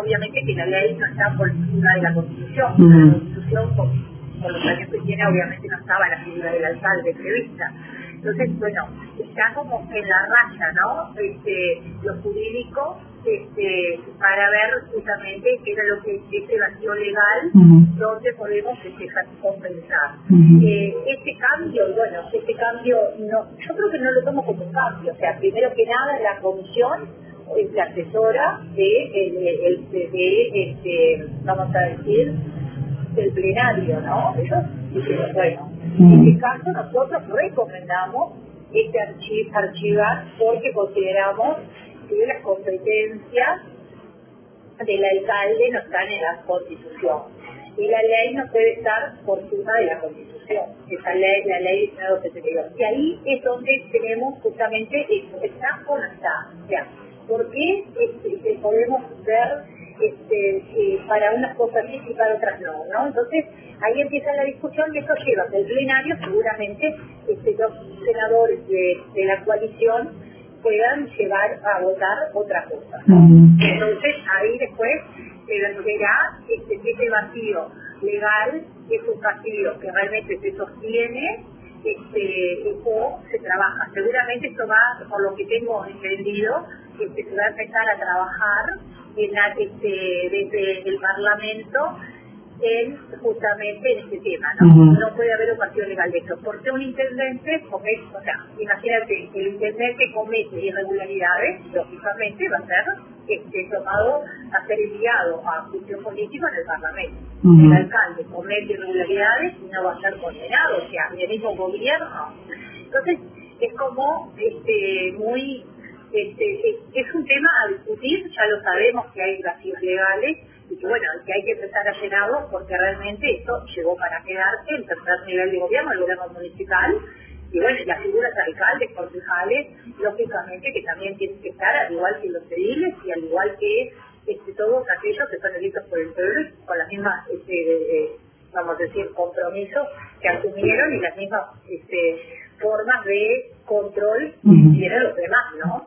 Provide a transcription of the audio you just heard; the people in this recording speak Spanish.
obviamente que la ley no está por encima de la Constitución, la Constitución con, con, los años que tiene obviamente no estaba la figura del alcalde prevista. Entonces, bueno, está como en la raya, ¿no? Este, lo jurídico este, para ver justamente qué era lo que este vacío legal donde podemos este, compensar. eh, este cambio, bueno, este cambio, no, yo creo que no lo tomo como un cambio, o sea, primero que nada la comisión es la asesora de, el, de, de, este, vamos a decir, del plenario, ¿no? Ellos dicen, bueno, en este caso nosotros recomendamos este archivar porque consideramos que las competencias del alcalde no están en la constitución. Y la ley no puede estar por encima de la constitución. Esa ley, la ley 1972. Y ahí es donde tenemos justamente eso, está o no está. O sea, ¿por qué este, podemos ver este, eh, para unas cosas sí y para otras no, ¿no? Entonces, ahí empieza la discusión y eso lleva que el plenario seguramente este, los senadores de, de la coalición puedan llevar a votar otra cosa. Entonces, ahí después se verá este, ese vacío legal es un vacío que realmente se sostiene este, o se trabaja. Seguramente esto va, por lo que tengo entendido, este, se va a empezar a trabajar en la, este, desde el Parlamento en justamente en este tema, ¿no? Uh -huh. No puede haber un vacío legal de esto. Porque un intendente comete, o sea, imagínate, el intendente comete irregularidades, lógicamente va a ser este, tomado a ser enviado a juicio político en el Parlamento. Uh -huh. El alcalde comete irregularidades y no va a ser condenado, o sea, el mismo gobierno. Entonces, es como este, muy este, es, un tema a discutir, ya lo sabemos que hay vacíos legales y que bueno, que hay que empezar a llenarlos porque realmente esto llegó para quedarse en tercer nivel de gobierno, el gobierno municipal, y bueno, las figuras de alcaldes, concejales, lógicamente que también tienen que estar, al igual que los civiles y al igual que este, todos aquellos que son electos por el pueblo con las mismas, este, eh, vamos a decir, compromisos que asumieron y las mismas este, formas de control que tienen los demás, ¿no?